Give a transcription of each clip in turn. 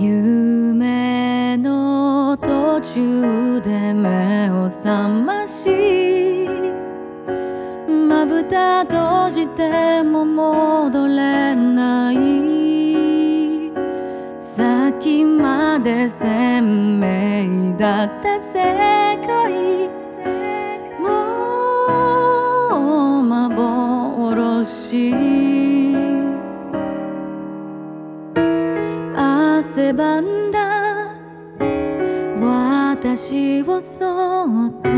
夢の途中で目を覚ましまぶた閉じても戻れない。先まで鮮明だった世界。んだ。私をそっと。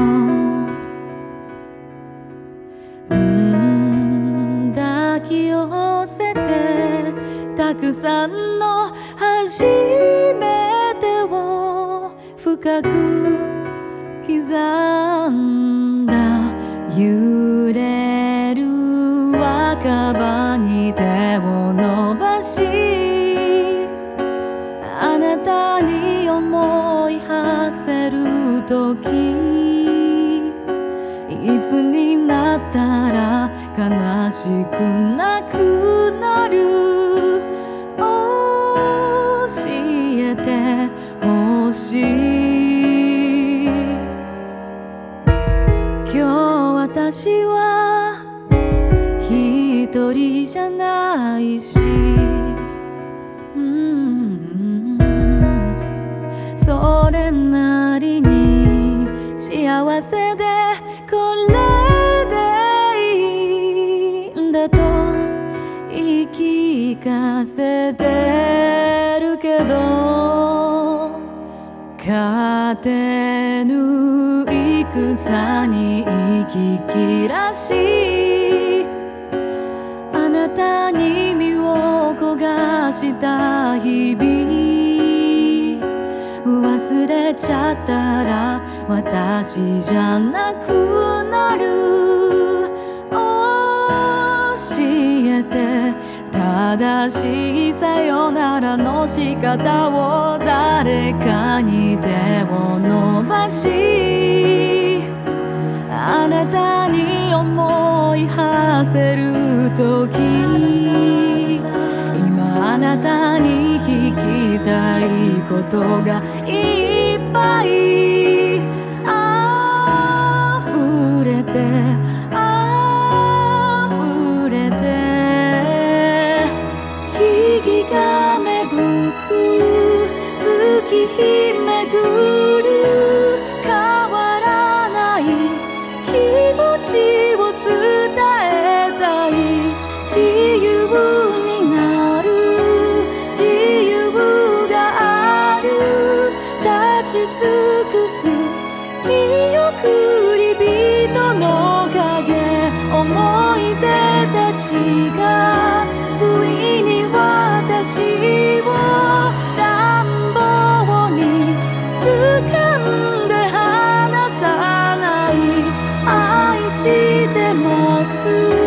うん抱き寄せてたくさんの初めてを深く刻んだ。揺れる若葉に手馳せる時いつになったら悲しくなくなる？教えてほしい。今日私は一人じゃないし。幸せでこれでいいんだと言い聞かせてるけど勝てぬ戦に息切らしあなたに身を焦がした日々。忘れちゃったら私じゃなくなる。教えて正しいさよならの仕方を誰かに手を伸ばしあなたに思い馳せる時。今あなたに聞きたいことがいっぱい。尽くす見送り人の影思い出たちが不意に私を乱暴に掴んで離さない愛してます